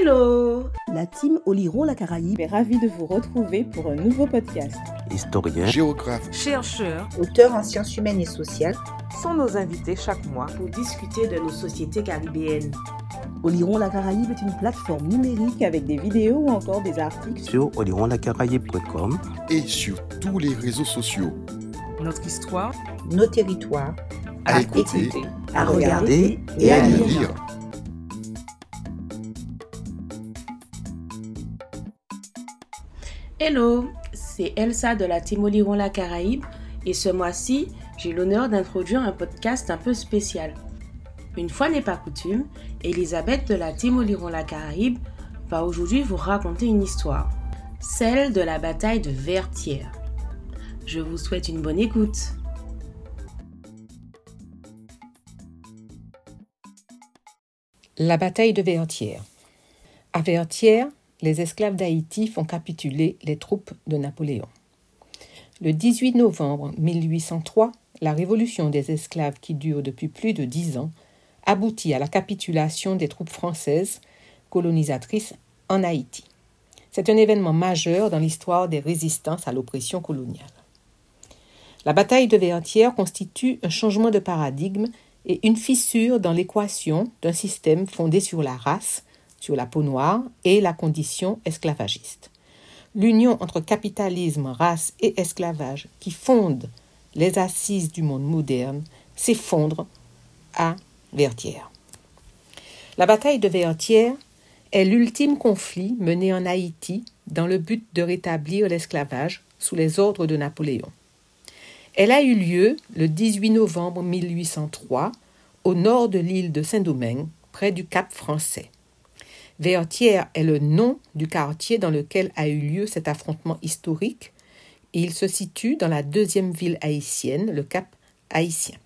Hello La team Oliron la Caraïbe est ravie de vous retrouver pour un nouveau podcast. Historien, géographe, chercheurs, auteurs en sciences humaines et sociales sont nos invités chaque mois pour discuter de nos sociétés caribéennes. Oliron la Caraïbe est une plateforme numérique avec des vidéos ou encore des articles sur olironlacaraïbe.com et sur tous les réseaux sociaux. Notre histoire, nos territoires, à, à écouter, écouter, à regarder et, et à à lire. lire. Hello, c'est Elsa de la team Oliron la Caraïbe et ce mois-ci, j'ai l'honneur d'introduire un podcast un peu spécial. Une fois n'est pas coutume, Elisabeth de la team Oliron la Caraïbe va aujourd'hui vous raconter une histoire, celle de la bataille de Vertières. Je vous souhaite une bonne écoute. La bataille de Vertières. À Vertières, les esclaves d'Haïti font capituler les troupes de Napoléon. Le 18 novembre 1803, la révolution des esclaves qui dure depuis plus de dix ans aboutit à la capitulation des troupes françaises colonisatrices en Haïti. C'est un événement majeur dans l'histoire des résistances à l'oppression coloniale. La bataille de Vertières constitue un changement de paradigme et une fissure dans l'équation d'un système fondé sur la race, sur la peau noire et la condition esclavagiste. L'union entre capitalisme, race et esclavage qui fonde les assises du monde moderne s'effondre à Vertières. La bataille de Vertières est l'ultime conflit mené en Haïti dans le but de rétablir l'esclavage sous les ordres de Napoléon. Elle a eu lieu le 18 novembre 1803 au nord de l'île de Saint-Domingue, près du Cap français. Vertières est le nom du quartier dans lequel a eu lieu cet affrontement historique et il se situe dans la deuxième ville haïtienne, le Cap haïtien.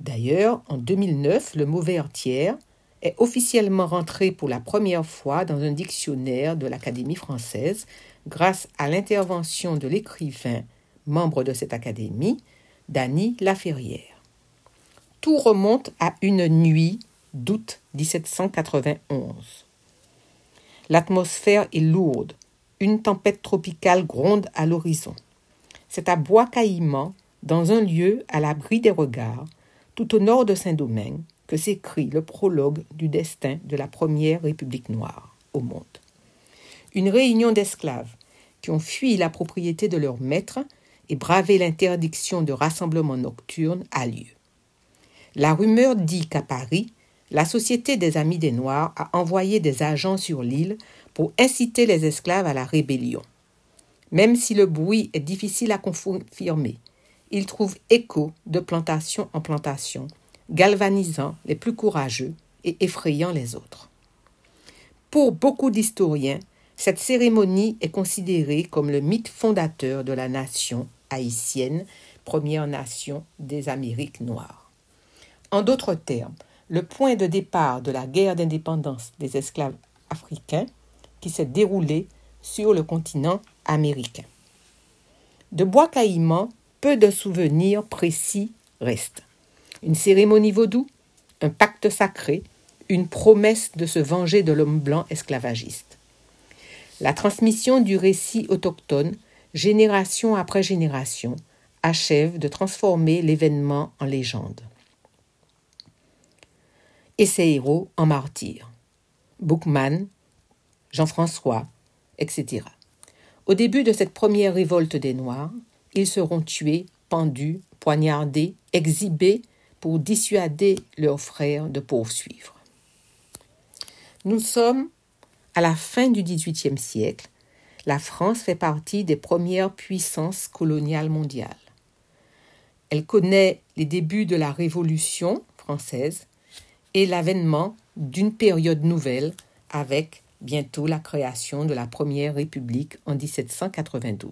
D'ailleurs, en 2009, le mot Vertières est officiellement rentré pour la première fois dans un dictionnaire de l'Académie française grâce à l'intervention de l'écrivain, membre de cette académie, Dany Laferrière. Tout remonte à une nuit d'août 1791. L'atmosphère est lourde, une tempête tropicale gronde à l'horizon. C'est à Bois-Caïman, dans un lieu à l'abri des regards, tout au nord de Saint-Domingue, que s'écrit le prologue du destin de la première République noire au monde. Une réunion d'esclaves qui ont fui la propriété de leur maître et bravé l'interdiction de rassemblement nocturne a lieu. La rumeur dit qu'à Paris, la Société des Amis des Noirs a envoyé des agents sur l'île pour inciter les esclaves à la rébellion. Même si le bruit est difficile à confirmer, il trouve écho de plantation en plantation, galvanisant les plus courageux et effrayant les autres. Pour beaucoup d'historiens, cette cérémonie est considérée comme le mythe fondateur de la nation haïtienne, première nation des Amériques noires. En d'autres termes, le point de départ de la guerre d'indépendance des esclaves africains qui s'est déroulée sur le continent américain. De Bois Caïman, peu de souvenirs précis restent. Une cérémonie vaudou, un pacte sacré, une promesse de se venger de l'homme blanc esclavagiste. La transmission du récit autochtone, génération après génération, achève de transformer l'événement en légende et ses héros en martyrs. Bookman, Jean-François, etc. Au début de cette première révolte des Noirs, ils seront tués, pendus, poignardés, exhibés pour dissuader leurs frères de poursuivre. Nous sommes à la fin du XVIIIe siècle. La France fait partie des premières puissances coloniales mondiales. Elle connaît les débuts de la Révolution française et l'avènement d'une période nouvelle avec bientôt la création de la Première République en 1792.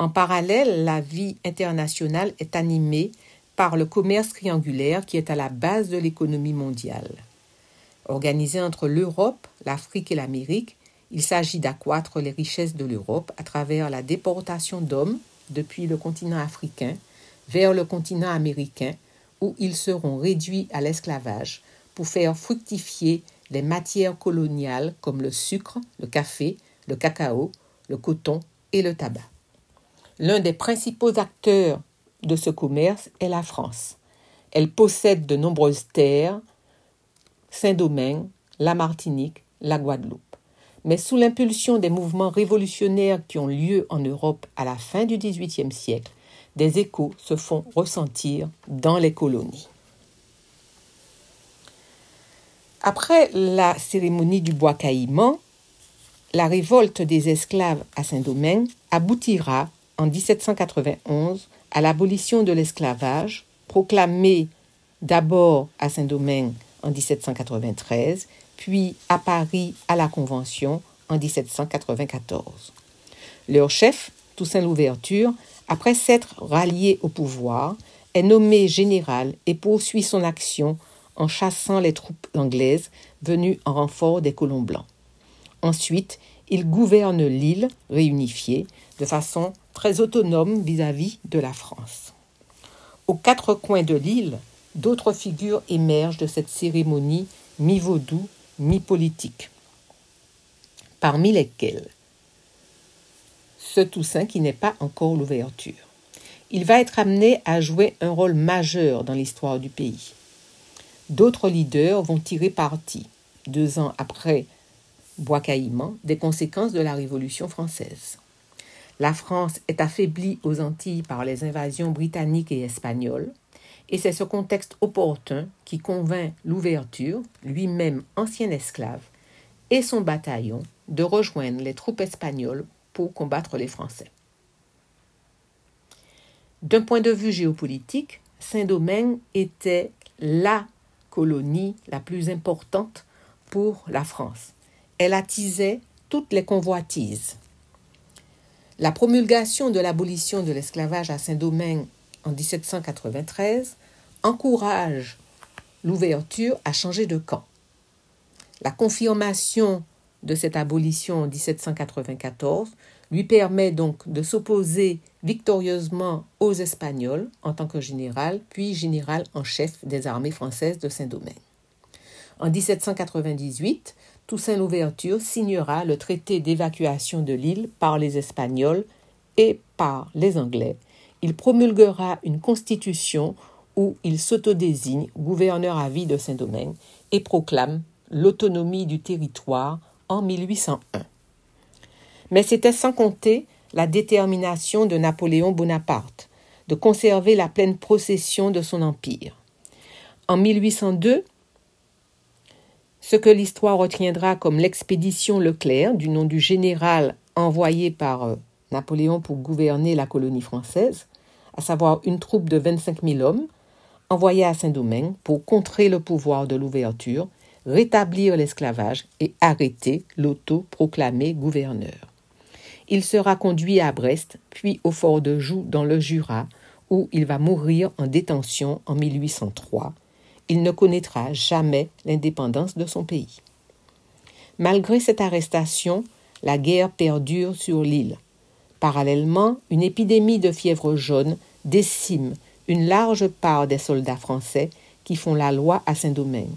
En parallèle, la vie internationale est animée par le commerce triangulaire qui est à la base de l'économie mondiale. Organisé entre l'Europe, l'Afrique et l'Amérique, il s'agit d'accroître les richesses de l'Europe à travers la déportation d'hommes depuis le continent africain vers le continent américain où ils seront réduits à l'esclavage pour faire fructifier les matières coloniales comme le sucre, le café, le cacao, le coton et le tabac. L'un des principaux acteurs de ce commerce est la France. Elle possède de nombreuses terres, Saint-Domingue, la Martinique, la Guadeloupe. Mais sous l'impulsion des mouvements révolutionnaires qui ont lieu en Europe à la fin du XVIIIe siècle, des échos se font ressentir dans les colonies. Après la cérémonie du bois caïman, la révolte des esclaves à Saint-Domingue aboutira en 1791 à l'abolition de l'esclavage, proclamée d'abord à Saint-Domingue en 1793, puis à Paris à la Convention en 1794. Leur chef, Toussaint Louverture, après s'être rallié au pouvoir, est nommé général et poursuit son action en chassant les troupes anglaises venues en renfort des colons blancs. Ensuite, il gouverne l'île réunifiée de façon très autonome vis-à-vis de la France. Aux quatre coins de l'île, d'autres figures émergent de cette cérémonie mi-vaudou, mi-politique, parmi lesquelles ce Toussaint qui n'est pas encore l'ouverture. Il va être amené à jouer un rôle majeur dans l'histoire du pays. D'autres leaders vont tirer parti, deux ans après Bois Caïman, des conséquences de la Révolution française. La France est affaiblie aux Antilles par les invasions britanniques et espagnoles, et c'est ce contexte opportun qui convainc l'ouverture, lui-même ancien esclave, et son bataillon de rejoindre les troupes espagnoles combattre les Français. D'un point de vue géopolitique, Saint-Domingue était la colonie la plus importante pour la France. Elle attisait toutes les convoitises. La promulgation de l'abolition de l'esclavage à Saint-Domingue en 1793 encourage l'ouverture à changer de camp. La confirmation de cette abolition en 1794 lui permet donc de s'opposer victorieusement aux Espagnols en tant que général, puis général en chef des armées françaises de Saint-Domingue. En 1798, Toussaint Louverture signera le traité d'évacuation de l'île par les Espagnols et par les Anglais. Il promulguera une constitution où il s'autodésigne gouverneur à vie de Saint-Domingue et proclame l'autonomie du territoire en 1801. Mais c'était sans compter la détermination de Napoléon Bonaparte de conserver la pleine possession de son empire. En 1802, ce que l'histoire retiendra comme l'expédition Leclerc, du nom du général envoyé par euh, Napoléon pour gouverner la colonie française, à savoir une troupe de 25 000 hommes, envoyée à Saint-Domingue pour contrer le pouvoir de l'ouverture rétablir l'esclavage et arrêter l'auto-proclamé gouverneur. Il sera conduit à Brest, puis au fort de Joux dans le Jura, où il va mourir en détention en 1803. Il ne connaîtra jamais l'indépendance de son pays. Malgré cette arrestation, la guerre perdure sur l'île. Parallèlement, une épidémie de fièvre jaune décime une large part des soldats français qui font la loi à Saint-Domingue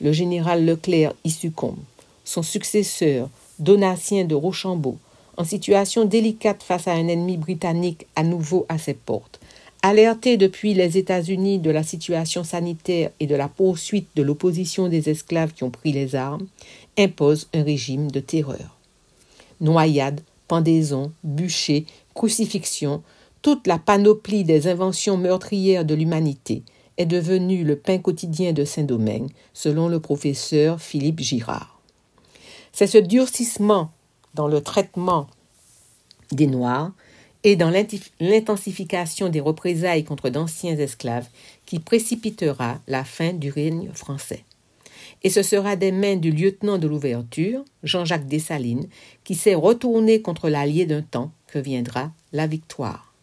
le général Leclerc y succombe. Son successeur, Donatien de Rochambeau, en situation délicate face à un ennemi britannique à nouveau à ses portes, alerté depuis les États-Unis de la situation sanitaire et de la poursuite de l'opposition des esclaves qui ont pris les armes, impose un régime de terreur. Noyades, pendaisons, bûchers, crucifixions, toute la panoplie des inventions meurtrières de l'humanité est devenu le pain quotidien de Saint-Domingue, selon le professeur Philippe Girard. C'est ce durcissement dans le traitement des Noirs et dans l'intensification des représailles contre d'anciens esclaves qui précipitera la fin du règne français. Et ce sera des mains du lieutenant de l'ouverture, Jean-Jacques Dessalines, qui s'est retourné contre l'allié d'un temps que viendra la victoire.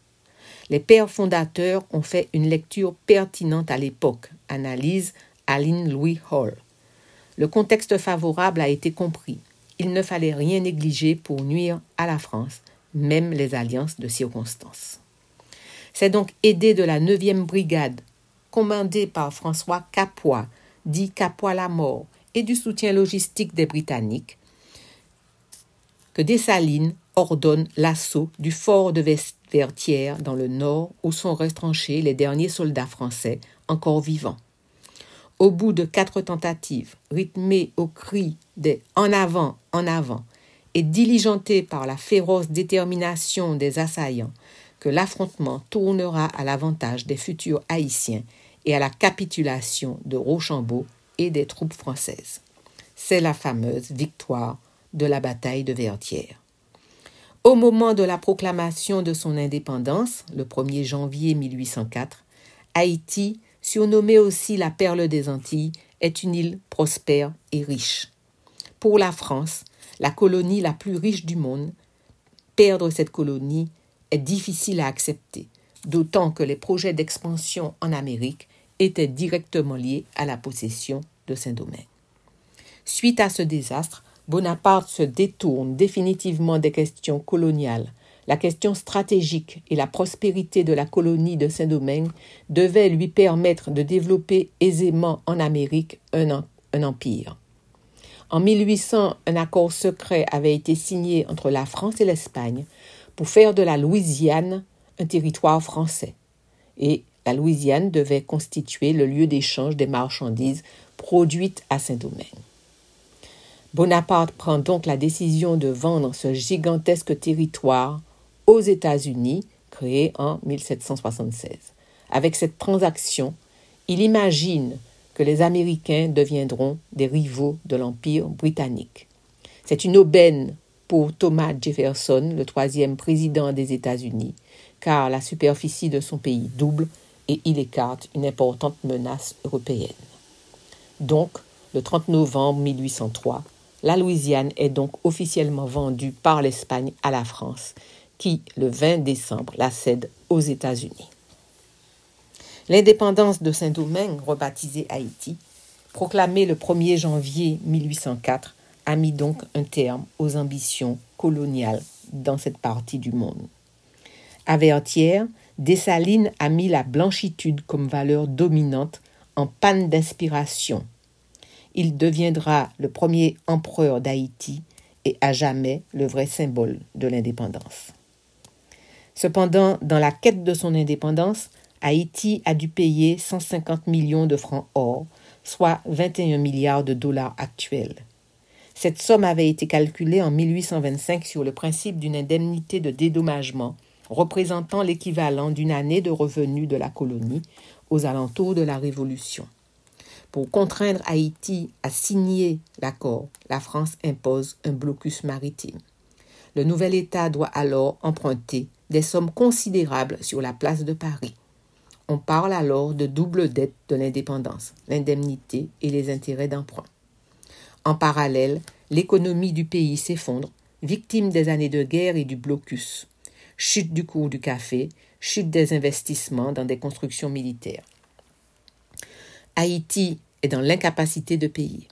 Les pères fondateurs ont fait une lecture pertinente à l'époque, analyse Aline Louis Hall. Le contexte favorable a été compris. Il ne fallait rien négliger pour nuire à la France, même les alliances de circonstances. C'est donc aidé de la 9e brigade, commandée par François Capois, dit Capois la mort, et du soutien logistique des Britanniques que Dessalines ordonne l'assaut du fort de Vertières dans le nord où sont retranchés les derniers soldats français encore vivants. Au bout de quatre tentatives, rythmées au cri des En avant, en avant, et diligentées par la féroce détermination des assaillants, que l'affrontement tournera à l'avantage des futurs haïtiens et à la capitulation de Rochambeau et des troupes françaises. C'est la fameuse victoire de la bataille de Vertières. Au moment de la proclamation de son indépendance, le 1er janvier 1804, Haïti, surnommée aussi la perle des Antilles, est une île prospère et riche. Pour la France, la colonie la plus riche du monde, perdre cette colonie est difficile à accepter, d'autant que les projets d'expansion en Amérique étaient directement liés à la possession de Saint-Domingue. Suite à ce désastre, Bonaparte se détourne définitivement des questions coloniales. La question stratégique et la prospérité de la colonie de Saint-Domingue devaient lui permettre de développer aisément en Amérique un, empire. En 1800, un accord secret avait été signé entre la France et l'Espagne pour faire de la Louisiane un territoire français. Et la Louisiane devait constituer le lieu d'échange des marchandises produites à Saint-Domingue. Bonaparte prend donc la décision de vendre ce gigantesque territoire aux États-Unis, créé en 1776. Avec cette transaction, il imagine que les Américains deviendront des rivaux de l'Empire britannique. C'est une aubaine pour Thomas Jefferson, le troisième président des États-Unis, car la superficie de son pays double et il écarte une importante menace européenne. Donc, le 30 novembre 1803, la Louisiane est donc officiellement vendue par l'Espagne à la France, qui, le 20 décembre, la cède aux États-Unis. L'indépendance de Saint-Domingue, rebaptisée Haïti, proclamée le 1er janvier 1804, a mis donc un terme aux ambitions coloniales dans cette partie du monde. À Vertières, Dessalines a mis la blanchitude comme valeur dominante en panne d'inspiration il deviendra le premier empereur d'Haïti et à jamais le vrai symbole de l'indépendance. Cependant, dans la quête de son indépendance, Haïti a dû payer 150 millions de francs or, soit 21 milliards de dollars actuels. Cette somme avait été calculée en 1825 sur le principe d'une indemnité de dédommagement représentant l'équivalent d'une année de revenus de la colonie aux alentours de la Révolution. Pour contraindre Haïti à signer l'accord, la France impose un blocus maritime. Le nouvel État doit alors emprunter des sommes considérables sur la place de Paris. On parle alors de double dette de l'indépendance, l'indemnité et les intérêts d'emprunt. En parallèle, l'économie du pays s'effondre, victime des années de guerre et du blocus. Chute du cours du café, chute des investissements dans des constructions militaires. Haïti est dans l'incapacité de payer.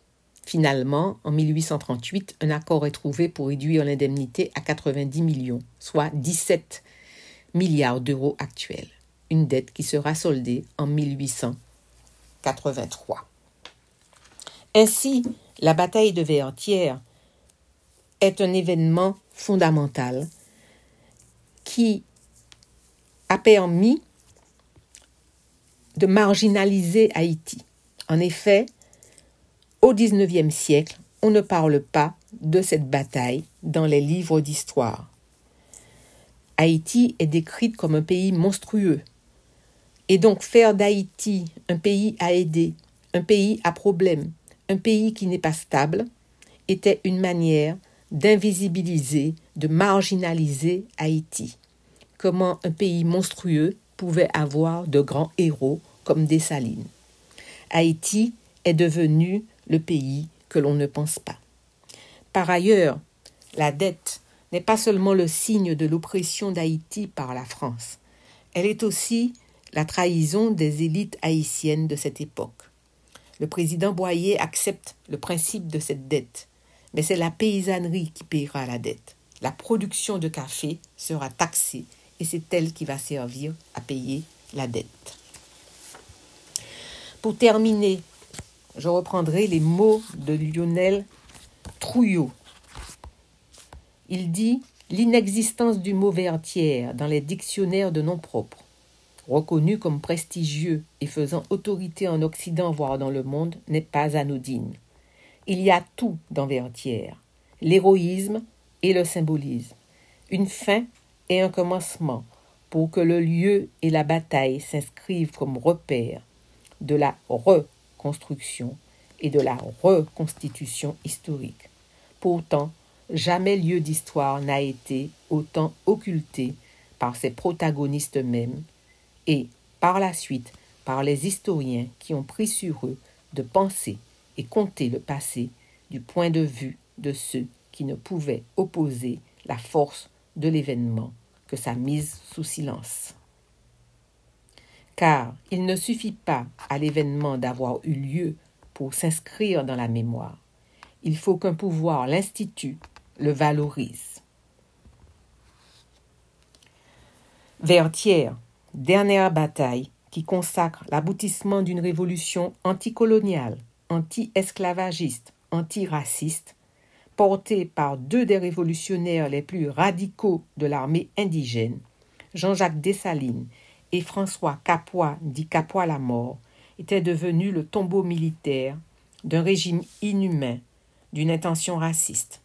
Finalement, en 1838, un accord est trouvé pour réduire l'indemnité à 90 millions, soit 17 milliards d'euros actuels, une dette qui sera soldée en 1883. Ainsi, la bataille de Vertières est un événement fondamental qui a permis de marginaliser Haïti. En effet, au XIXe siècle, on ne parle pas de cette bataille dans les livres d'histoire. Haïti est décrite comme un pays monstrueux. Et donc faire d'Haïti un pays à aider, un pays à problème, un pays qui n'est pas stable, était une manière d'invisibiliser, de marginaliser Haïti. Comment un pays monstrueux pouvait avoir de grands héros comme Dessalines. Haïti est devenu le pays que l'on ne pense pas. Par ailleurs, la dette n'est pas seulement le signe de l'oppression d'Haïti par la France, elle est aussi la trahison des élites haïtiennes de cette époque. Le président Boyer accepte le principe de cette dette, mais c'est la paysannerie qui paiera la dette. La production de café sera taxée et c'est elle qui va servir à payer la dette. Pour terminer je reprendrai les mots de Lionel Trouillot. Il dit l'inexistence du mot vertière dans les dictionnaires de noms propres, reconnu comme prestigieux et faisant autorité en Occident voire dans le monde, n'est pas anodine. Il y a tout dans vertière l'héroïsme et le symbolisme, une fin et un commencement pour que le lieu et la bataille s'inscrivent comme repères de la reconstruction et de la reconstitution historique. Pourtant, jamais lieu d'histoire n'a été autant occulté par ses protagonistes mêmes et, par la suite, par les historiens qui ont pris sur eux de penser et compter le passé du point de vue de ceux qui ne pouvaient opposer la force de l'événement que sa mise sous silence. Car il ne suffit pas à l'événement d'avoir eu lieu pour s'inscrire dans la mémoire. Il faut qu'un pouvoir l'institue, le valorise. Vertière, dernière bataille qui consacre l'aboutissement d'une révolution anticoloniale, anti-esclavagiste, anti-raciste, portée par deux des révolutionnaires les plus radicaux de l'armée indigène, Jean-Jacques Dessalines et François Capois dit Capois la mort, était devenu le tombeau militaire d'un régime inhumain, d'une intention raciste.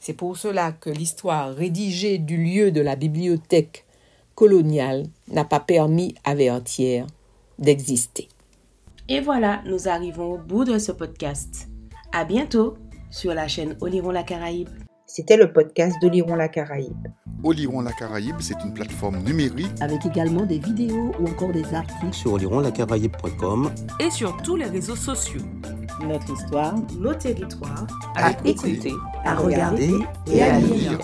C'est pour cela que l'histoire rédigée du lieu de la bibliothèque coloniale n'a pas permis à Vertière d'exister. Et voilà, nous arrivons au bout de ce podcast. À bientôt sur la chaîne Oliron la Caraïbe. C'était le podcast d'Oliron la Caraïbe. Oliron la Caraïbe, c'est une plateforme numérique Avec également des vidéos ou encore des articles sur olironlacaraïbe.com Et sur tous les réseaux sociaux. Notre histoire Nos territoires à Écoutez, à regarder et à lire. lire.